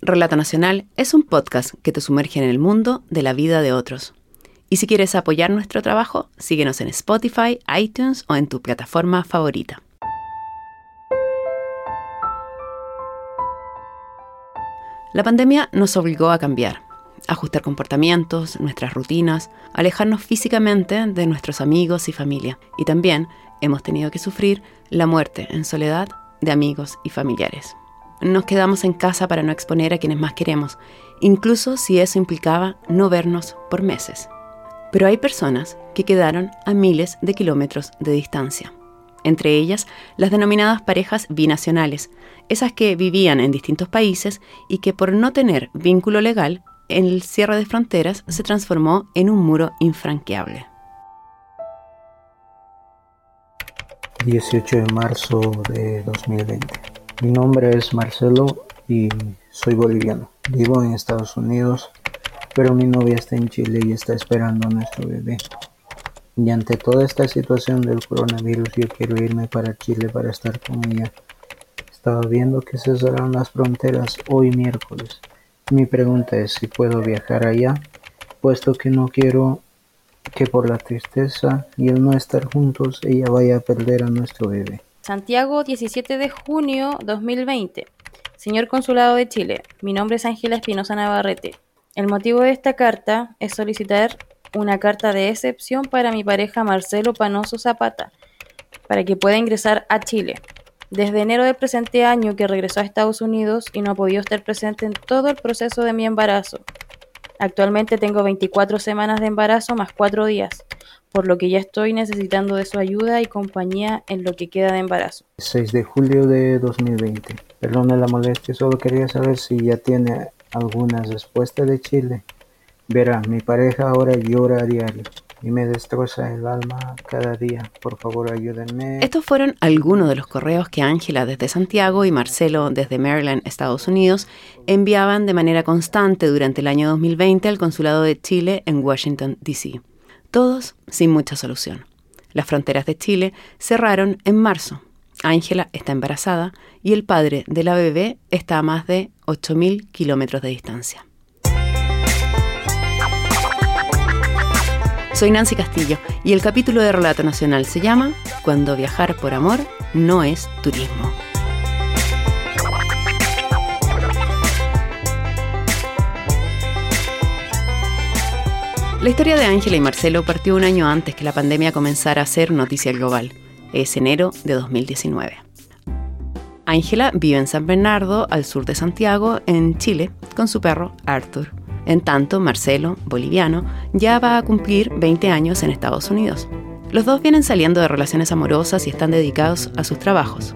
Relato Nacional es un podcast que te sumerge en el mundo de la vida de otros. Y si quieres apoyar nuestro trabajo, síguenos en Spotify, iTunes o en tu plataforma favorita. La pandemia nos obligó a cambiar, ajustar comportamientos, nuestras rutinas, alejarnos físicamente de nuestros amigos y familia. Y también hemos tenido que sufrir la muerte en soledad de amigos y familiares. Nos quedamos en casa para no exponer a quienes más queremos, incluso si eso implicaba no vernos por meses. Pero hay personas que quedaron a miles de kilómetros de distancia. Entre ellas, las denominadas parejas binacionales, esas que vivían en distintos países y que por no tener vínculo legal, el cierre de fronteras se transformó en un muro infranqueable. 18 de marzo de 2020. Mi nombre es Marcelo y soy boliviano. Vivo en Estados Unidos, pero mi novia está en Chile y está esperando a nuestro bebé. Y ante toda esta situación del coronavirus, yo quiero irme para Chile para estar con ella. Estaba viendo que se cerraron las fronteras hoy miércoles. Mi pregunta es si puedo viajar allá, puesto que no quiero que por la tristeza y el no estar juntos ella vaya a perder a nuestro bebé. Santiago, 17 de junio 2020. Señor Consulado de Chile, mi nombre es Ángela Espinosa Navarrete. El motivo de esta carta es solicitar una carta de excepción para mi pareja Marcelo Panoso Zapata, para que pueda ingresar a Chile. Desde enero del presente año que regresó a Estados Unidos y no ha podido estar presente en todo el proceso de mi embarazo. Actualmente tengo 24 semanas de embarazo más 4 días, por lo que ya estoy necesitando de su ayuda y compañía en lo que queda de embarazo. 6 de julio de 2020. Perdone la molestia, solo quería saber si ya tiene alguna respuesta de Chile. Verá, mi pareja ahora llora a diario y me destroza el alma cada día. Por favor, ayúdenme. Estos fueron algunos de los correos que Ángela desde Santiago y Marcelo desde Maryland, Estados Unidos, enviaban de manera constante durante el año 2020 al Consulado de Chile en Washington, D.C. Todos sin mucha solución. Las fronteras de Chile cerraron en marzo. Ángela está embarazada y el padre de la bebé está a más de 8.000 kilómetros de distancia. Soy Nancy Castillo y el capítulo de Relato Nacional se llama Cuando viajar por amor no es turismo. La historia de Ángela y Marcelo partió un año antes que la pandemia comenzara a ser noticia global. Es enero de 2019. Ángela vive en San Bernardo, al sur de Santiago, en Chile, con su perro Arthur. En tanto, Marcelo, boliviano, ya va a cumplir 20 años en Estados Unidos. Los dos vienen saliendo de relaciones amorosas y están dedicados a sus trabajos.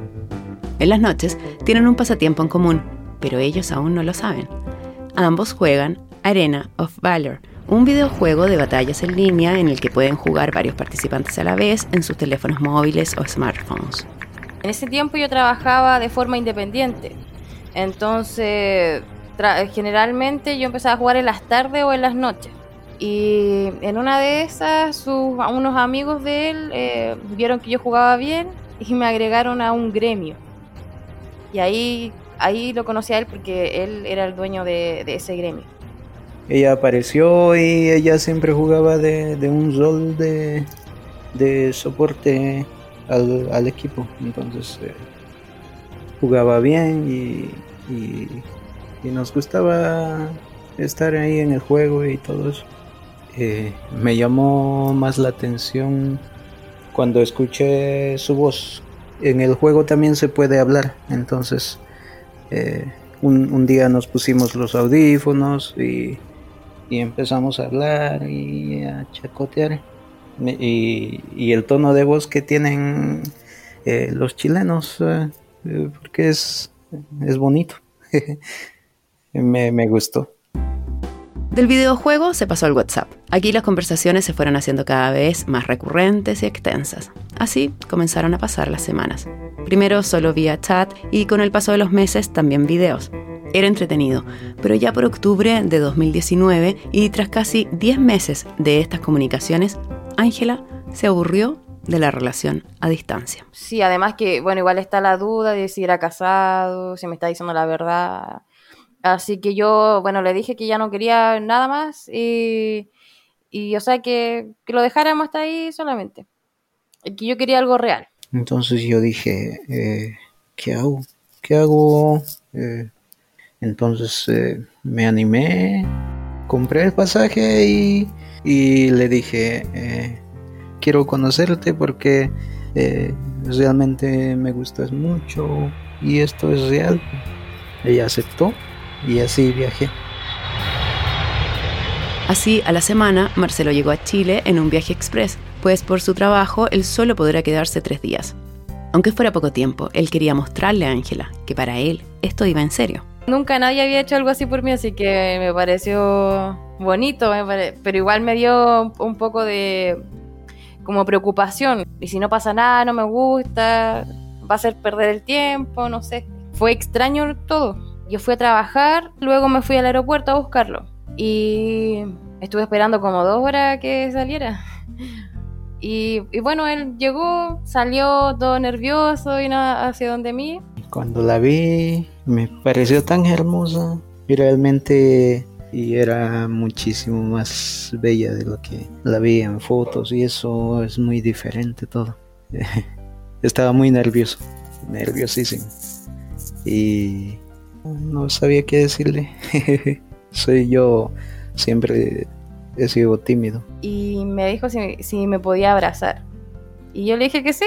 En las noches tienen un pasatiempo en común, pero ellos aún no lo saben. Ambos juegan Arena of Valor, un videojuego de batallas en línea en el que pueden jugar varios participantes a la vez en sus teléfonos móviles o smartphones. En ese tiempo yo trabajaba de forma independiente, entonces generalmente yo empezaba a jugar en las tardes o en las noches. Y en una de esas, sus, unos amigos de él eh, vieron que yo jugaba bien y me agregaron a un gremio. Y ahí, ahí lo conocí a él porque él era el dueño de, ese gremio. Ella apareció y ella siempre jugaba de, un rol de, de soporte al, equipo. Entonces eh, jugaba bien y y nos gustaba estar ahí en el juego y todo eso. Eh, me llamó más la atención cuando escuché su voz. En el juego también se puede hablar, entonces eh, un, día nos pusimos los audífonos y, empezamos a hablar y a chacotear. Y, el tono de voz que tienen eh, los chilenos, porque es, es bonito. me, gustó. Del videojuego se pasó al WhatsApp. Aquí las conversaciones se fueron haciendo cada vez más recurrentes y extensas. Así comenzaron a pasar las semanas. Primero solo vía chat y con el paso de los meses también videos. Era entretenido, pero ya por octubre de 2019 y tras casi 10 meses de estas comunicaciones, Ángela se aburrió de la relación a distancia. Sí, además que, bueno, igual está la duda de si era casado, si me está diciendo la verdad Así que yo, bueno, le dije que ya no quería nada más y, y o sea, que, que lo dejáramos hasta ahí solamente. Que yo quería algo real. Entonces yo dije, eh, ¿qué hago? ¿Qué hago? Eh, entonces eh, me animé, compré el pasaje y, y le dije, eh, quiero conocerte porque eh, realmente me gustas mucho y esto es real. Ella aceptó y así viajé. Así, a la semana, Marcelo llegó a Chile en un viaje express, pues por su trabajo él solo podrá quedarse tres días. Aunque fuera poco tiempo, él quería mostrarle a Ángela que para él esto iba en serio. Nunca nadie había hecho algo así por mí, así que me pareció bonito, me pero igual me dio un poco de como preocupación. Y si no pasa nada, no me gusta, va a ser perder el tiempo, no sé. Fue extraño todo. Yo fui a trabajar, luego me fui al aeropuerto a buscarlo. Y estuve esperando como dos horas que saliera. Y, y bueno, él llegó, salió todo nervioso y nada hacia donde mí. Cuando la vi, me pareció tan hermosa y realmente y era muchísimo más bella de lo que la vi en fotos y eso es muy diferente todo. Estaba muy nervioso, nerviosísimo y no sabía qué decirle. Soy yo, siempre he sido tímido. y me dijo si, si me podía abrazar. Y yo le dije que sí.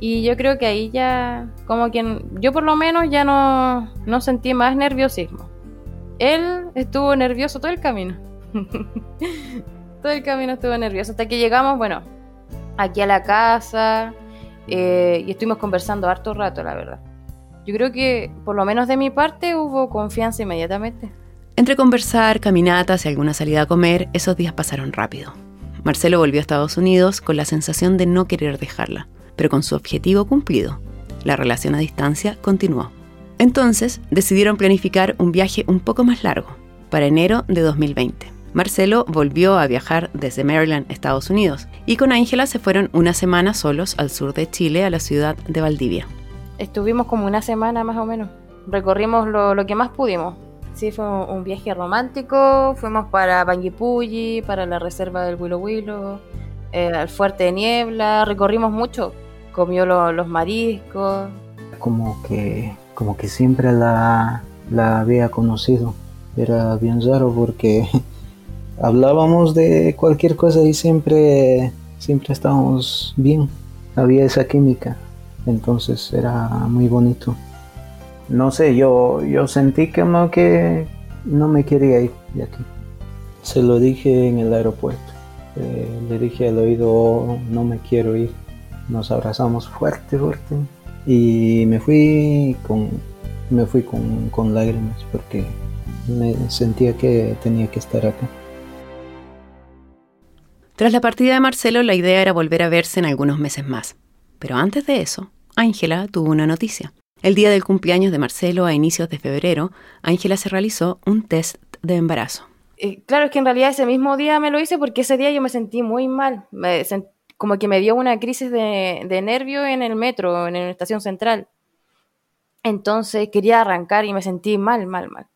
Y yo creo que ahí ya, como que yo por lo menos ya no, no sentí más nerviosismo. Él estuvo nervioso todo el camino. todo el camino estuvo nervioso. Hasta que llegamos, bueno, aquí a la casa eh, y estuvimos conversando harto rato, la verdad. Yo creo que por lo menos de mi parte hubo confianza inmediatamente. Entre conversar, caminatas y alguna salida a comer, esos días pasaron rápido. Marcelo volvió a Estados Unidos con la sensación de no querer dejarla, pero con su objetivo cumplido. La relación a distancia continuó. Entonces decidieron planificar un viaje un poco más largo, para enero de 2020. Marcelo volvió a viajar desde Maryland, Estados Unidos, y con Ángela se fueron una semana solos al sur de Chile, a la ciudad de Valdivia. Estuvimos como una semana más o menos. Recorrimos lo, que más pudimos. Sí, fue un, un viaje romántico. Fuimos para Panguipulli, para la reserva del Huilo Huilo, eh, al Fuerte de Niebla. Recorrimos mucho. Comió lo- los mariscos. como que como que siempre la, la había conocido. Era bien raro porque hablábamos de cualquier cosa y siempre siempre estábamos bien. Había esa química. Entonces era muy bonito. No sé yo yo sentí que no me quería ir de aquí. Se lo dije en el aeropuerto. Eh, le dije al oído no me quiero ir nos abrazamos fuerte fuerte y me fui con me fui con, con lágrimas porque me sentía que tenía que estar acá Tras la partida de Marcelo, la idea era volver a verse en algunos meses más. Pero antes de eso, Ángela tuvo una noticia. El día del cumpleaños de Marcelo, a inicios de febrero, Ángela se realizó un test de embarazo. Eh, claro, es que en realidad ese mismo día me lo hice porque ese día yo me sentí muy mal. Me sen- como que me dio una crisis de, nervio en el metro, en la estación central. Entonces quería arrancar y me sentí mal, mal, mal.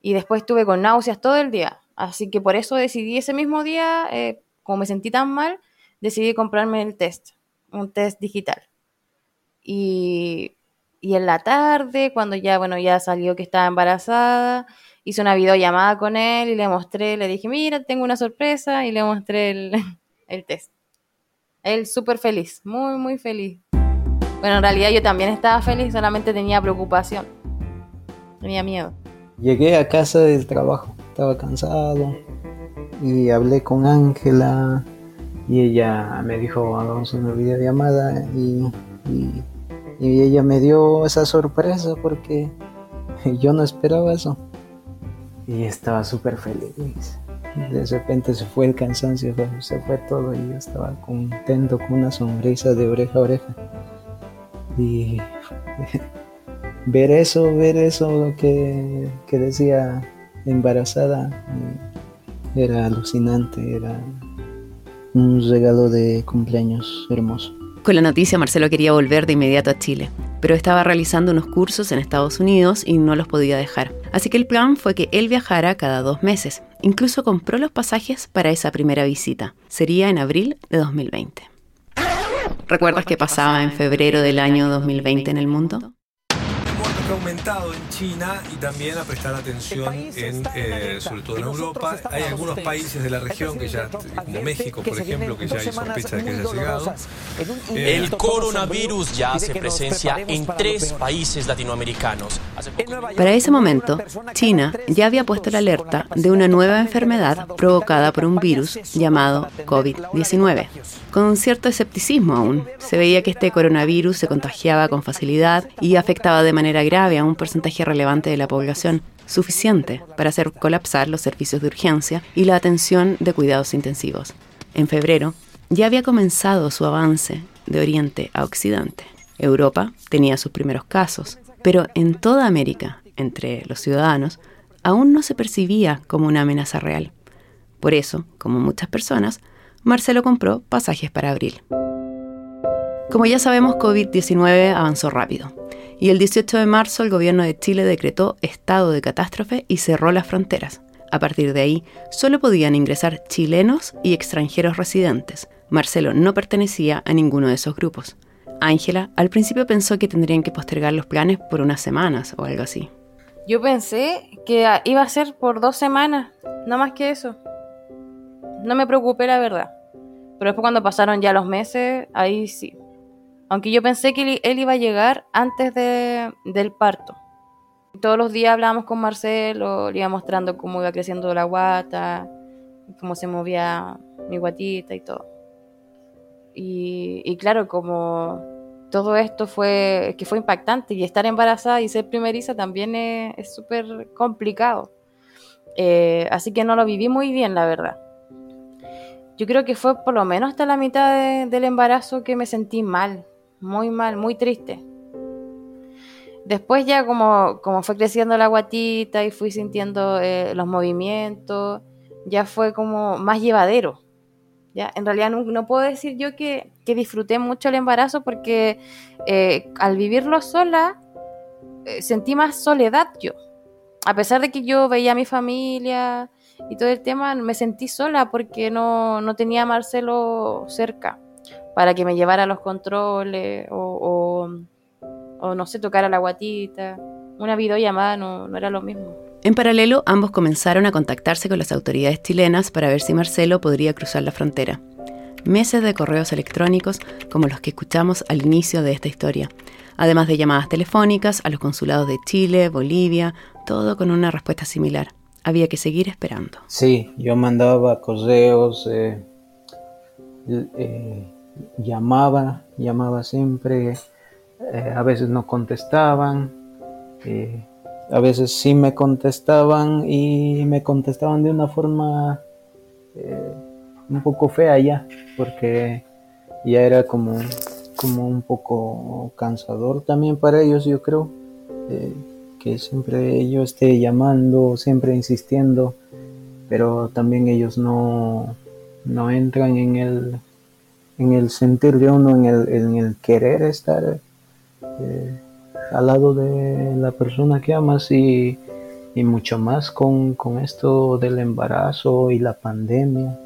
Y después estuve con náuseas todo el día. Así que por eso decidí ese mismo día, eh, como me sentí tan mal, decidí comprarme el test, un test digital. Y, y en la tarde, cuando ya, bueno, ya salió que estaba embarazada, hice una videollamada con él y le mostré, le dije, mira, tengo una sorpresa y le mostré el, el test. Él súper feliz, muy, muy feliz. Bueno, en realidad yo también estaba feliz, solamente tenía preocupación. Tenía miedo. llegué a casa del trabajo estaba cansado y hablé con Ángela y ella me dijo hagamos una videollamada y, y, y ella me dio esa sorpresa porque yo no esperaba eso y estaba súper feliz de repente se fue el cansancio se fue todo y yo estaba contento con una sonrisa de oreja a oreja y ver eso, ver eso que, que decía embarazada eh, era alucinante, era un regalo de cumpleaños hermoso. Con la noticia, Marcelo quería volver de inmediato a Chile, pero estaba realizando unos cursos en Estados Unidos y no los podía dejar. Así que el plan fue que él viajara cada dos meses. Incluso compró los pasajes para esa primera visita. Sería en abril de 2020. ¿Recuerdas qué pasaba en febrero del año 2020 en el mundo? Ha aumentado en China y también a prestar atención en, eh, sobre todo en Europa. Hay algunos países de la región que ya, como México, por ejemplo, que ya hay sospecha de que haya llegado. Eh, el coronavirus ya hace presencia en tres países latinoamericanos. Para ese momento, China ya había puesto la alerta de una nueva enfermedad provocada por un virus llamado COVID-19. Con un cierto escepticismo aún, se veía que este coronavirus se contagiaba con facilidad y afectaba de manera grave a un porcentaje relevante de la población, suficiente para hacer colapsar los servicios de urgencia y la atención de cuidados intensivos. En febrero, ya había comenzado su avance de Oriente a Occidente. Europa tenía sus primeros casos, pero en toda América, entre los ciudadanos, aún no se percibía como una amenaza real. Por eso, como muchas personas, Marcelo compró pasajes para abril. Como ya sabemos, COVID-19 avanzó rápido y el 18 de marzo el gobierno de Chile decretó estado de catástrofe y cerró las fronteras. A partir de ahí, solo podían ingresar chilenos y extranjeros residentes. Marcelo no pertenecía a ninguno de esos grupos. Ángela al principio pensó que tendrían que postergar los planes por unas semanas o algo así. Yo pensé que iba a ser por dos semanas, no más que eso. No me preocupé, la verdad. Pero después cuando pasaron ya los meses, ahí sí. Aunque yo pensé que él iba a llegar antes del parto. Todos los días hablábamos con Marcelo, le iba mostrando cómo iba creciendo la guata, cómo se movía mi guatita y todo. Y, claro, como todo esto fue, que fue impactante y estar embarazada y ser primeriza también es súper complicado. Eh, así que no lo viví muy bien, la verdad. Yo creo que fue por lo menos hasta la mitad del embarazo que me sentí mal, muy mal, muy triste. Después ya como, como fue creciendo la guatita y fui sintiendo eh, los movimientos, ya fue como más llevadero. ¿ya? En realidad no, puedo decir yo que, disfruté mucho el embarazo porque eh, al vivirlo sola eh, sentí más soledad yo. A pesar de que yo veía a mi familia y todo el tema, me sentí sola porque no, no tenía a Marcelo cerca para que me llevara los controles o, o, no sé, tocara la guatita. Una videollamada no, no era lo mismo. En paralelo, ambos comenzaron a contactarse con las autoridades chilenas para ver si Marcelo podría cruzar la frontera. Meses de correos electrónicos como los que escuchamos al inicio de esta historia, además de llamadas telefónicas a los consulados de Chile, Bolivia, todo con una respuesta similar. Había que seguir esperando. Sí, yo mandaba correos, eh, eh, llamaba, llamaba siempre, eh, a veces no contestaban, eh, a veces sí me contestaban y me contestaban de una forma eh, un poco fea ya, porque ya era como, como un poco cansador también para ellos, yo creo, que siempre yo esté llamando, siempre insistiendo, pero también ellos no, no entran en el en el sentir de uno, en el, en el querer estar eh, al lado de la persona que amas y, mucho más con, esto del embarazo y la pandemia.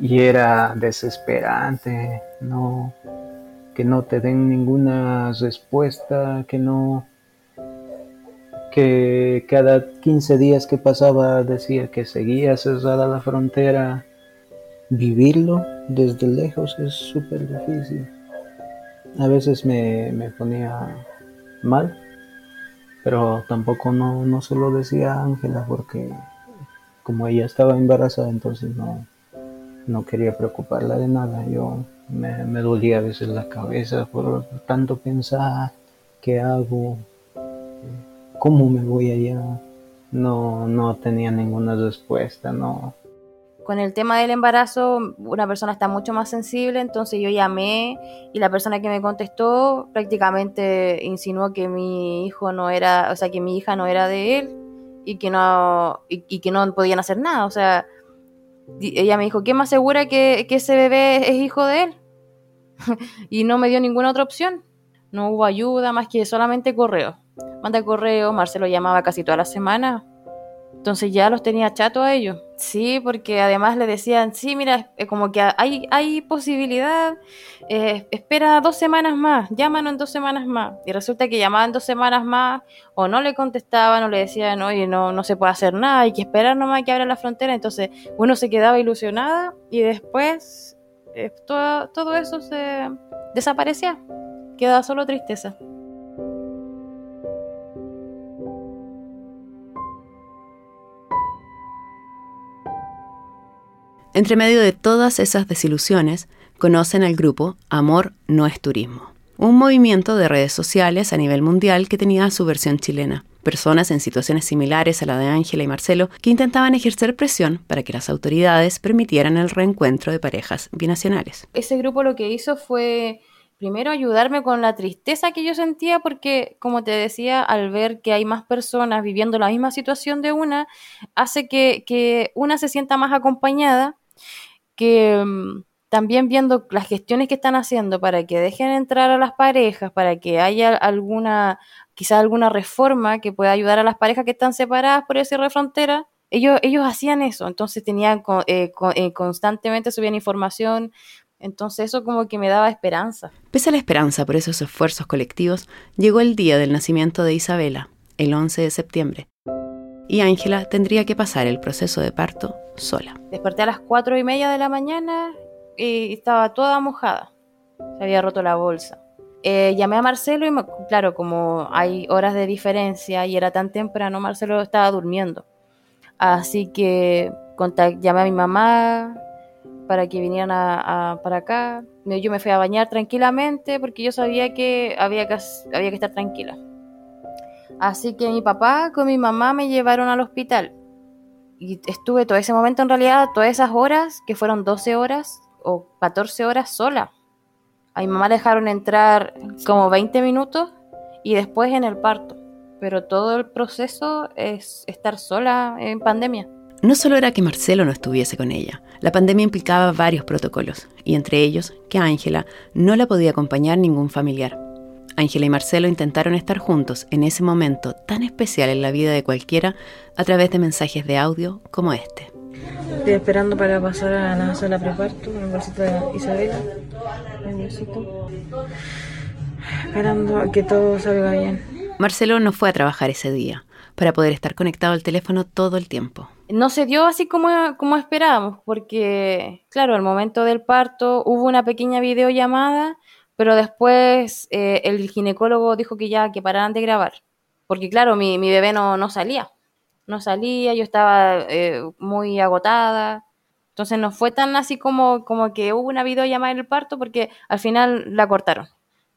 Y era desesperante, no, que no te den ninguna respuesta, que no, que cada 15 días que pasaba decía que seguía cerrada la frontera, vivirlo desde lejos es súper difícil. A veces me, ponía mal, pero tampoco no, no se lo decía a Ángela porque como ella estaba embarazada, entonces no, no quería preocuparla de nada. Yo me, me dolía a veces la cabeza por tanto pensar qué hago, cómo me voy allá. No, no tenía ninguna respuesta, no, con el tema del embarazo, una persona está mucho más sensible, entonces yo llamé y la persona que me contestó prácticamente insinuó que mi hijo no era, o sea, que mi hija no era de él y que no, y, que no podían hacer nada. O sea, ella me dijo, ¿qué más segura que, que ese bebé es hijo de él? y no me dio ninguna otra opción. No hubo ayuda más que solamente correo. Manda correo, Marcelo llamaba casi toda la semana. Entonces ya los tenía chato a ellos. Sí, porque además le decían, sí, mira, como que hay, hay posibilidad, eh, espera dos semanas más, llámanos en dos semanas más. Y resulta que llamaban dos semanas más, o no le contestaban, o le decían, oye, no, no se puede hacer nada, hay que esperar nomás que abra la frontera. Entonces uno se quedaba ilusionada y después eh, todo, todo eso se desaparecía, quedaba solo tristeza. Entre medio de todas esas desilusiones, conocen al grupo Amor no es turismo, un movimiento de redes sociales a nivel mundial que tenía su versión chilena. Personas en situaciones similares a la de Ángela y Marcelo que intentaban ejercer presión para que las autoridades permitieran el reencuentro de parejas binacionales. Ese grupo lo que hizo fue primero ayudarme con la tristeza que yo sentía porque, como te decía, al ver que hay más personas viviendo la misma situación de una, hace que, que una se sienta más acompañada que mm, también viendo las gestiones que están haciendo para que dejen entrar a las parejas, para que haya alguna, quizás alguna reforma que pueda ayudar a las parejas que están separadas por ese frontera, ellos, ellos hacían eso, entonces tenían eh, eh, constantemente subían información, entonces eso como que me daba esperanza. Pese a la esperanza por esos esfuerzos colectivos, llegó el día del nacimiento de Isabela, el 11 de septiembre y Ángela tendría que pasar el proceso de parto sola. Desperté a las cuatro y media de la mañana y estaba toda mojada. Se había roto la bolsa. Eh, llamé a Marcelo y, claro, como hay horas de diferencia y era tan temprano, Marcelo estaba durmiendo. Así que llamé a mi mamá para que vinieran para acá. Yo me fui a bañar tranquilamente porque yo sabía que había que, había que estar tranquila. Así que mi papá con mi mamá me llevaron al hospital. Y estuve todo ese momento, en realidad, todas esas horas, que fueron 12 horas o 14 horas sola. A mi mamá le dejaron entrar como 20 minutos y después en el parto. Pero todo el proceso es estar sola en pandemia. No solo era que Marcelo no estuviese con ella, la pandemia implicaba varios protocolos, y entre ellos que Ángela no la podía acompañar ningún familiar. Ángela y Marcelo intentaron estar juntos en ese momento tan especial en la vida de cualquiera a través de mensajes de audio como este. Estoy esperando para pasar a la sala preparto, en el bolsito de Isabela. Esperando a que todo salga bien. Marcelo no fue a trabajar ese día para poder estar conectado al teléfono todo el tiempo. No se dio así como, como esperábamos, porque, claro, al momento del parto hubo una pequeña videollamada pero después eh, el ginecólogo dijo que ya que pararan de grabar, porque claro, mi, bebé no, no salía, no salía, yo estaba eh, muy agotada, entonces no fue tan así como, como que hubo una videollamada en el parto, porque al final la cortaron.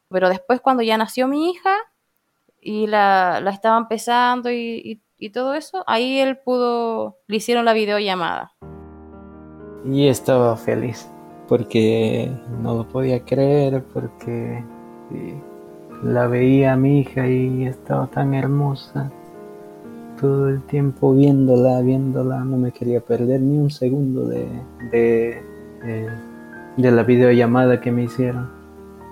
Pero después cuando ya nació mi hija y la, la estaban pesando y, y todo eso, ahí él pudo, le hicieron la videollamada. Y estaba feliz porque no lo podía creer, porque la veía a mi hija y estaba tan hermosa. Todo el tiempo viéndola, viéndola, no me quería perder ni un segundo de, de, de, la videollamada que me hicieron.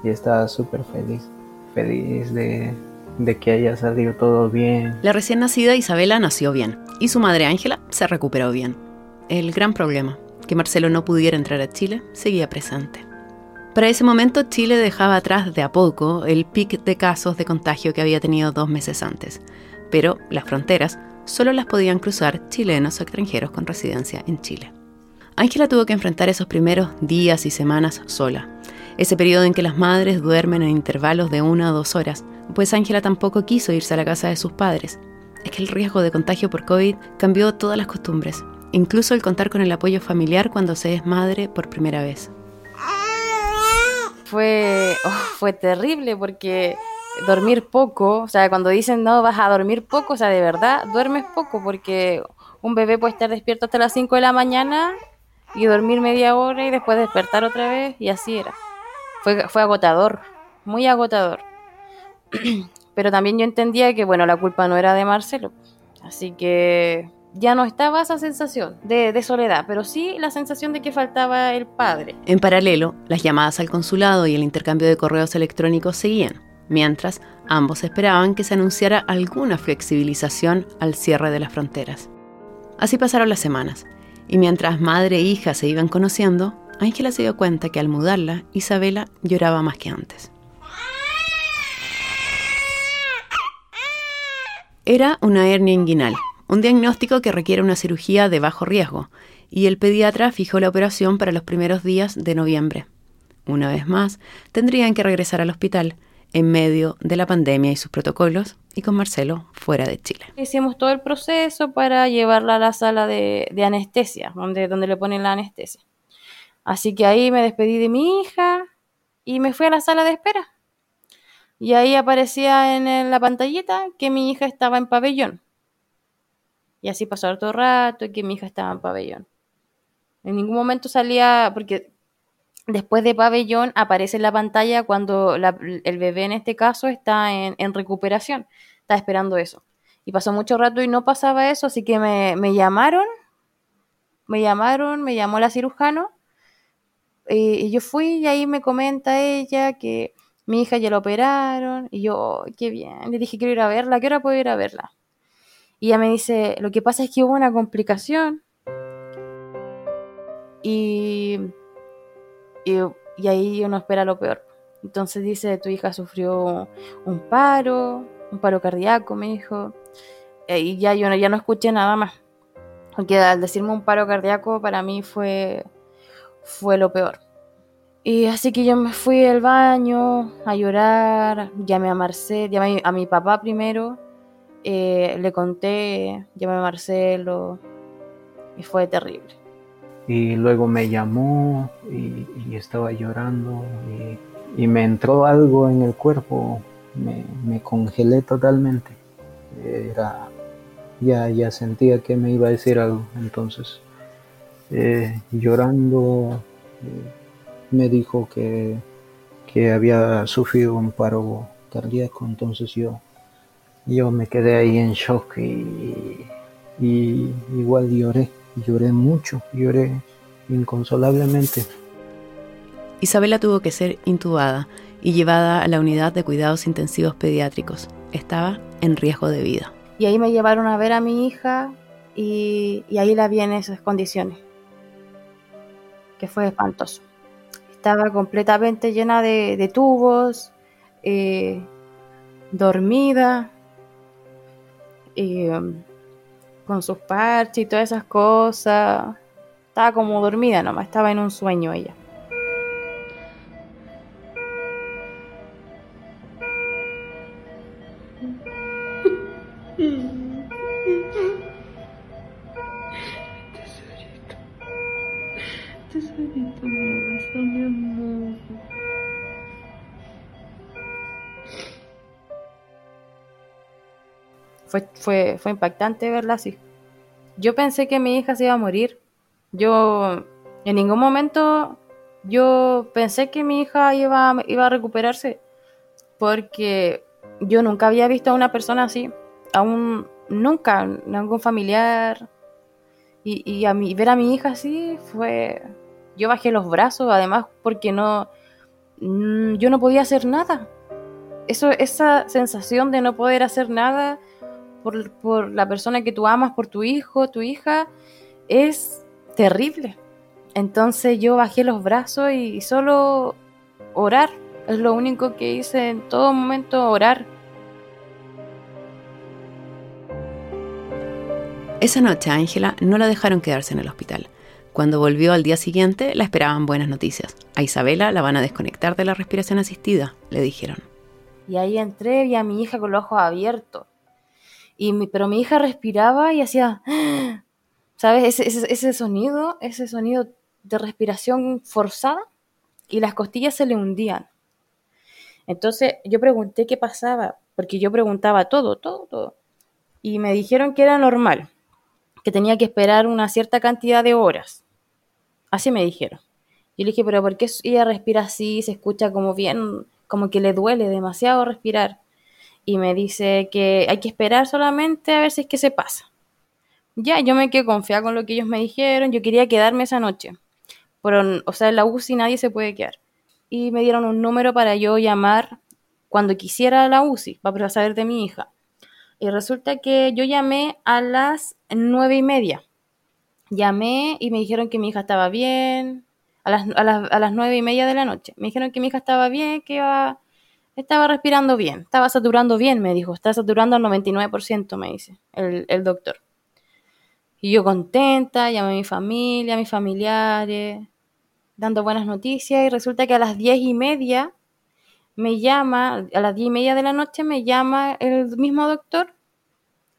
Y estaba súper feliz, feliz de, de que haya salido todo bien. La recién nacida Isabela nació bien y su madre Ángela se recuperó bien. El gran problema, que Marcelo no pudiera entrar a Chile seguía presente. Para ese momento Chile dejaba atrás de a poco el pic de casos de contagio que había tenido dos meses antes, pero las fronteras solo las podían cruzar chilenos o extranjeros con residencia en Chile. Ángela tuvo que enfrentar esos primeros días y semanas sola, ese periodo en que las madres duermen en intervalos de una o dos horas, pues Ángela tampoco quiso irse a la casa de sus padres. Es que el riesgo de contagio por COVID cambió todas las costumbres incluso el contar con el apoyo familiar cuando se es madre por primera vez. Fue, oh, fue terrible porque dormir poco, o sea, cuando dicen no vas a dormir poco, o sea, de verdad duermes poco porque un bebé puede estar despierto hasta las 5 de la mañana y dormir media hora y después despertar otra vez y así era. Fue, fue agotador, muy agotador. Pero también yo entendía que, bueno, la culpa no era de Marcelo. Así que ya no estaba esa sensación de, soledad, pero sí la sensación de que faltaba el padre. En paralelo, las llamadas al consulado y el intercambio de correos electrónicos seguían. mientras ambos esperaban que se anunciara alguna flexibilización al cierre de las fronteras. Así pasaron las semanas, y mientras madre e hija se iban conociendo, Ángela se dio cuenta que al mudarla, Isabela lloraba más que antes. Era una hernia inguinal, un diagnóstico que requiere una cirugía de bajo riesgo, y el pediatra fijó la operación para los primeros días de noviembre. Una vez más, tendrían que regresar al hospital en medio de la pandemia y sus protocolos, y con Marcelo fuera de Chile. Hicimos todo el proceso para llevarla a la sala de, anestesia, donde, le ponen la anestesia. Así que ahí me despedí de mi hija y me fui a la sala de espera. Y ahí aparecía en la pantallita que mi hija estaba en pabellón. Y así pasó todo rato y que mi hija estaba en pabellón. En ningún momento salía, porque después de pabellón aparece en la pantalla cuando el bebé en este caso está en, recuperación. Está esperando eso. Y pasó mucho rato y no pasaba eso, así que me, me llamaron. Me llamaron, me llamó la cirujano. y yo fui y ahí me comenta ella que mi hija ya la operaron y yo, qué bien, le dije quiero ir a verla, ¿qué hora puedo ir a verla? Y ella me dice, lo que pasa es que hubo una complicación y, y, ahí uno espera lo peor. Entonces dice, tu hija sufrió un paro, un paro cardíaco, me dijo, y ya yo ya no escuché nada más. Porque al decirme un paro cardíaco para mí fue, fue lo peor. Y así que yo me fui al baño a llorar, llamé a Marcelo, llamé a mi papá primero, eh, le conté, llamé a Marcelo y fue terrible. Y luego me llamó y, estaba llorando y, me entró algo en el cuerpo, me, congelé totalmente. Era, ya, ya sentía que me iba a decir algo, entonces eh, llorando. Eh, me dijo que, había sufrido un paro cardíaco, entonces yo, yo me quedé ahí en shock y, igual lloré, lloré mucho, lloré inconsolablemente. Isabela tuvo que ser intubada y llevada a la unidad de cuidados intensivos pediátricos. Estaba en riesgo de vida. Y ahí me llevaron a ver a mi hija y, ahí la vi en esas condiciones, que fue espantoso estaba completamente llena de, tubos, eh, dormida, um, con sus parches y todas esas cosas. Estaba como dormida nomás, estaba en un sueño ella. Fue, fue, impactante verla así. Yo pensé que mi hija se iba a morir. Yo en ningún momento yo pensé que mi hija iba, iba a recuperarse porque yo nunca había visto a una persona así, aún nunca, ningún familiar. Y, y a mí, ver a mi hija así fue, yo bajé los brazos, además porque no, mm, yo no podía hacer nada. Eso, esa sensación de no poder hacer nada por, la persona que tú amas, por tu hijo, tu hija, es terrible. Entonces yo bajé los brazos y, solo orar. Es lo único que hice en todo momento, orar. Esa noche a Ángela no la dejaron quedarse en el hospital. Cuando volvió al día siguiente, la esperaban buenas noticias. A Isabela la van a desconectar de la respiración asistida, le dijeron. Y ahí entré, vi a mi hija con los ojos abiertos. Y mi, pero mi hija respiraba y hacía, ¿sabes? Ese, ese, sonido, ese sonido de respiración forzada y las costillas se le hundían. Entonces yo pregunté qué pasaba, porque yo preguntaba todo, todo, todo. Y me dijeron que era normal, que tenía que esperar una cierta cantidad de horas. Así me dijeron. Yo le dije, pero ¿por qué ella respira así? Se escucha como bien, como que le duele demasiado respirar. Y me dice que hay que esperar solamente a ver si es que se pasa. Ya, yo me quedé confiada con lo que ellos me dijeron. Yo quería quedarme esa noche. Pero, o sea, en la UCI nadie se puede quedar. Y me dieron un número para yo llamar cuando quisiera la UCI para saber de mi hija. Y resulta que yo llamé a las nueve y media. Llamé y me dijeron que mi hija estaba bien. A las, a las, nueve y media de la noche. Me dijeron que mi hija estaba bien, que iba, estaba respirando bien. Estaba saturando bien, me dijo. Está saturando al 99%, me dice el, doctor. Y yo contenta, llamé a mi familia, a mis familiares, dando buenas noticias. Y resulta que a las diez y media me llama, a las diez y media de la noche me llama el mismo doctor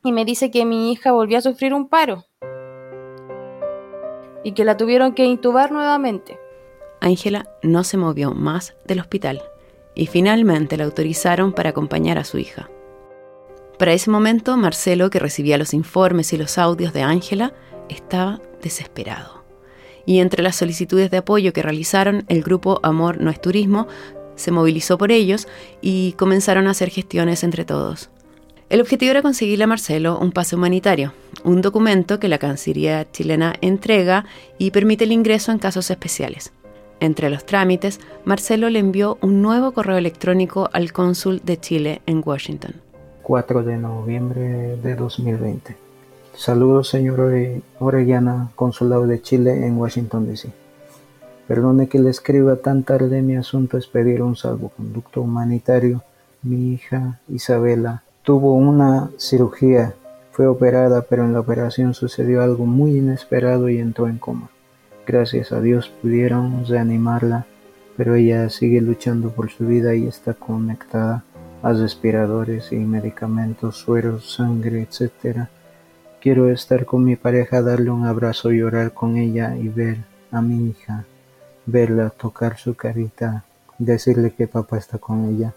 y me dice que mi hija volvió a sufrir un paro y que la tuvieron que intubar nuevamente. Ángela no se movió más del hospital y finalmente la autorizaron para acompañar a su hija. Para ese momento, Marcelo, que recibía los informes y los audios de Ángela, estaba desesperado. Y entre las solicitudes de apoyo que realizaron, el grupo Amor No es Turismo se movilizó por ellos y comenzaron a hacer gestiones entre todos. El objetivo era conseguirle a Marcelo un pase humanitario, un documento que la Cancillería chilena entrega y permite el ingreso en casos especiales. Entre los trámites, Marcelo le envió un nuevo correo electrónico al cónsul de Chile en Washington. 4 de noviembre de 2020. Saludos, señor Orellana, consulado de Chile en Washington, D.C. Perdone que le escriba tan tarde, mi asunto es pedir un salvoconducto humanitario. Mi hija Isabela tuvo una cirugía, fue operada, pero en la operación sucedió algo muy inesperado y entró en coma. Gracias a Dios pudieron reanimarla, pero ella sigue luchando por su vida y está conectada a respiradores y medicamentos, sueros, sangre, etc. Quiero estar con mi pareja, darle un abrazo, llorar con ella y ver a mi hija verla, tocar su carita, decirle que papá está con ella.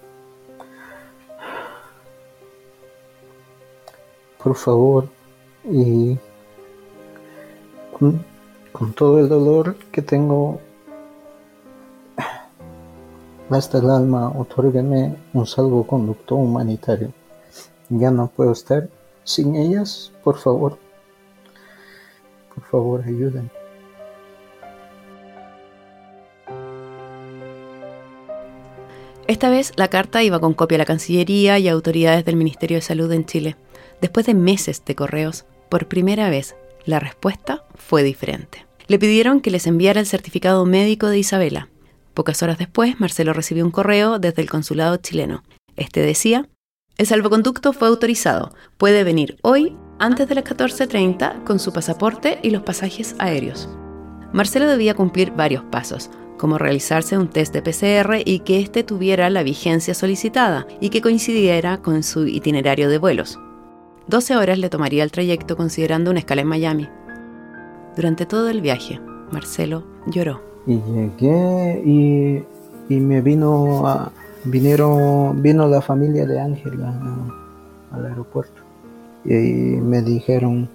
Por favor, y con, todo el dolor que tengo hasta el alma, otórgueme un salvoconducto humanitario. Ya no puedo estar sin ellas, por favor. Por favor, ayúdenme. Esta vez la carta iba con copia a la Cancillería y autoridades del Ministerio de Salud en Chile. Después de meses de correos, por primera vez, la respuesta fue diferente. Le pidieron que les enviara el certificado médico de Isabela. Pocas horas después, Marcelo recibió un correo desde el consulado chileno. Este decía, el salvoconducto fue autorizado. Puede venir hoy, antes de las 14.30, con su pasaporte y los pasajes aéreos. Marcelo debía cumplir varios pasos como realizarse un test de PCR y que éste tuviera la vigencia solicitada y que coincidiera con su itinerario de vuelos. 12 horas le tomaría el trayecto considerando una escala en Miami. Durante todo el viaje, Marcelo lloró. Y llegué y, me vino a, vinieron, vino la familia de Ángela al aeropuerto y me dijeron,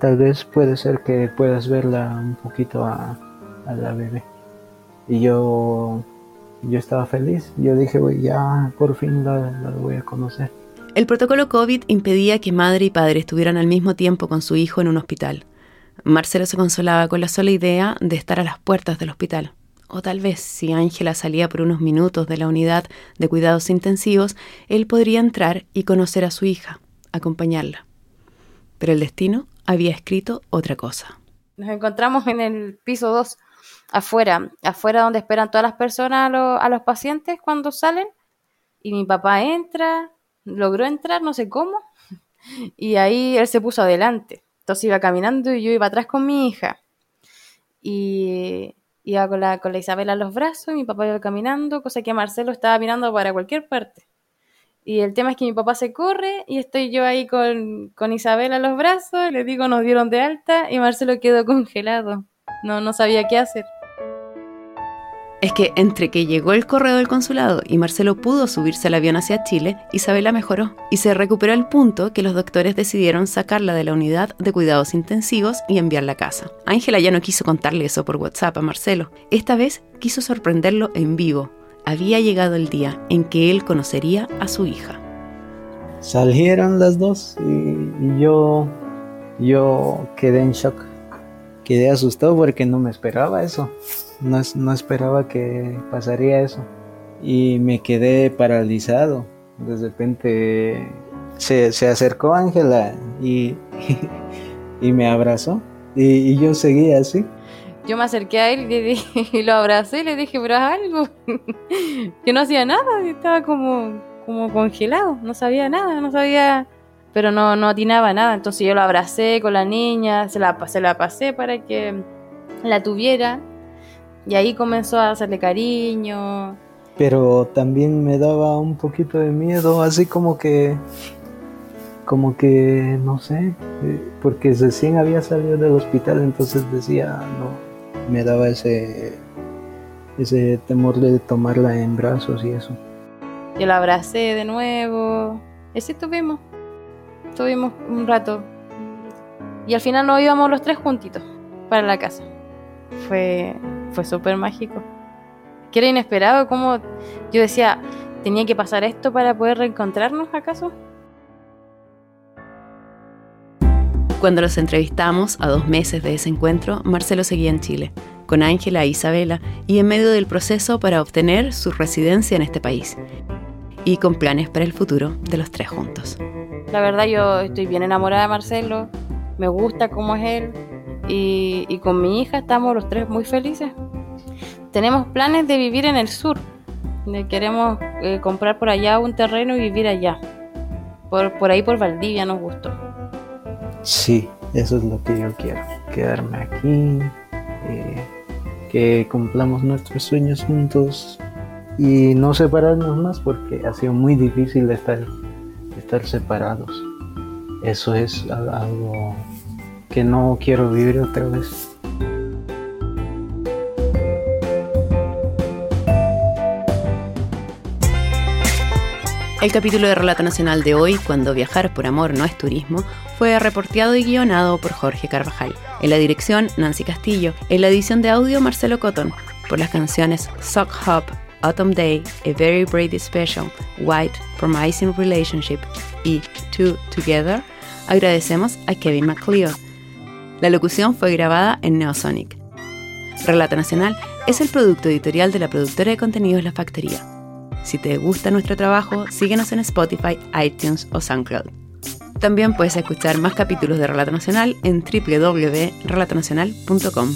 tal vez puede ser que puedas verla un poquito a, a la bebé. Y yo, yo estaba feliz. Yo dije, ya por fin la, voy a conocer. El protocolo COVID impedía que madre y padre estuvieran al mismo tiempo con su hijo en un hospital. Marcelo se consolaba con la sola idea de estar a las puertas del hospital. O tal vez, si Ángela salía por unos minutos de la unidad de cuidados intensivos, él podría entrar y conocer a su hija, acompañarla. Pero el destino había escrito otra cosa. Nos encontramos en el piso 2 afuera, afuera donde esperan todas las personas a, los pacientes cuando salen. Y mi papá entra, logró entrar, no sé cómo, y ahí él se puso adelante. Entonces iba caminando y yo iba atrás con mi hija. Y iba con la, con la Isabel a los brazos, y mi papá iba caminando, cosa que Marcelo estaba mirando para cualquier parte. Y el tema es que mi papá se corre y estoy yo ahí con, con Isabel a los brazos, le digo nos dieron de alta y Marcelo quedó congelado. No, no sabía qué hacer es que entre que llegó el correo del consulado y Marcelo pudo subirse al avión hacia Chile, Isabela mejoró y se recuperó al punto que los doctores decidieron sacarla de la unidad de cuidados intensivos y enviarla a casa. Ángela ya no quiso contarle eso por WhatsApp a Marcelo. Esta vez quiso sorprenderlo en vivo. Había llegado el día en que él conocería a su hija. Salieron las dos y, yo, yo quedé en shock. Quedé asustado porque no me esperaba eso no, no esperaba que pasaría eso. y me quedé paralizado. De repente se, se acercó Ángela y, y, me abrazó y, y, yo seguía así. Yo me acerqué a él y, y lo abracé y le dije, pero haz algo. que no hacía nada, estaba como, como congelado, no sabía nada, no sabía, pero no, no atinaba nada. Entonces yo lo abracé con la niña, se la, se la pasé para que la tuviera y ahí comenzó a hacerle cariño. Pero también me daba un poquito de miedo, así como que como que, no sé, eh, porque recién había salido del hospital, entonces decía, no, me daba ese, ese temor de tomarla en brazos y eso. Yo la abracé de nuevo, así estuvimos, estuvimos un rato, y al final nos íbamos los tres juntitos para la casa. Fue, fue súper mágico. Que era inesperado, como yo decía, ¿tenía que pasar esto para poder reencontrarnos acaso? Cuando los entrevistamos, a dos meses de ese encuentro, Marcelo seguía en Chile, con Ángela e Isabela, y en medio del proceso para obtener su residencia en este país, y con planes para el futuro de los tres juntos. La verdad yo estoy bien enamorada de Marcelo, me gusta cómo es él, y, con mi hija estamos los tres muy felices. Tenemos planes de vivir en el sur, queremos eh, comprar por allá un terreno y vivir allá. Por, por ahí por Valdivia nos gustó. Sí, eso es lo que yo quiero, quedarme aquí, eh, que cumplamos nuestros sueños juntos y no separarnos más porque ha sido muy difícil estar, estar separados. Eso es algo no quiero vivir otra vez. El capítulo de Relato Nacional de hoy, Cuando viajar por amor no es turismo, fue reporteado y guionado por Jorge Carvajal. En la dirección, Nancy Castillo. En la edición de audio, Marcelo Cotton. Por las canciones Sock Hop, Autumn Day, A Very Brady Special, White, Promising Relationship y Two Together, agradecemos a Kevin McLeod. La locución fue grabada en Neosonic. Relato Nacional es el producto editorial de la productora de contenidos La Factoría. Si te gusta nuestro trabajo, síguenos en Spotify, iTunes o SoundCloud. También puedes escuchar más capítulos de Relato Nacional en www.relatonacional.com.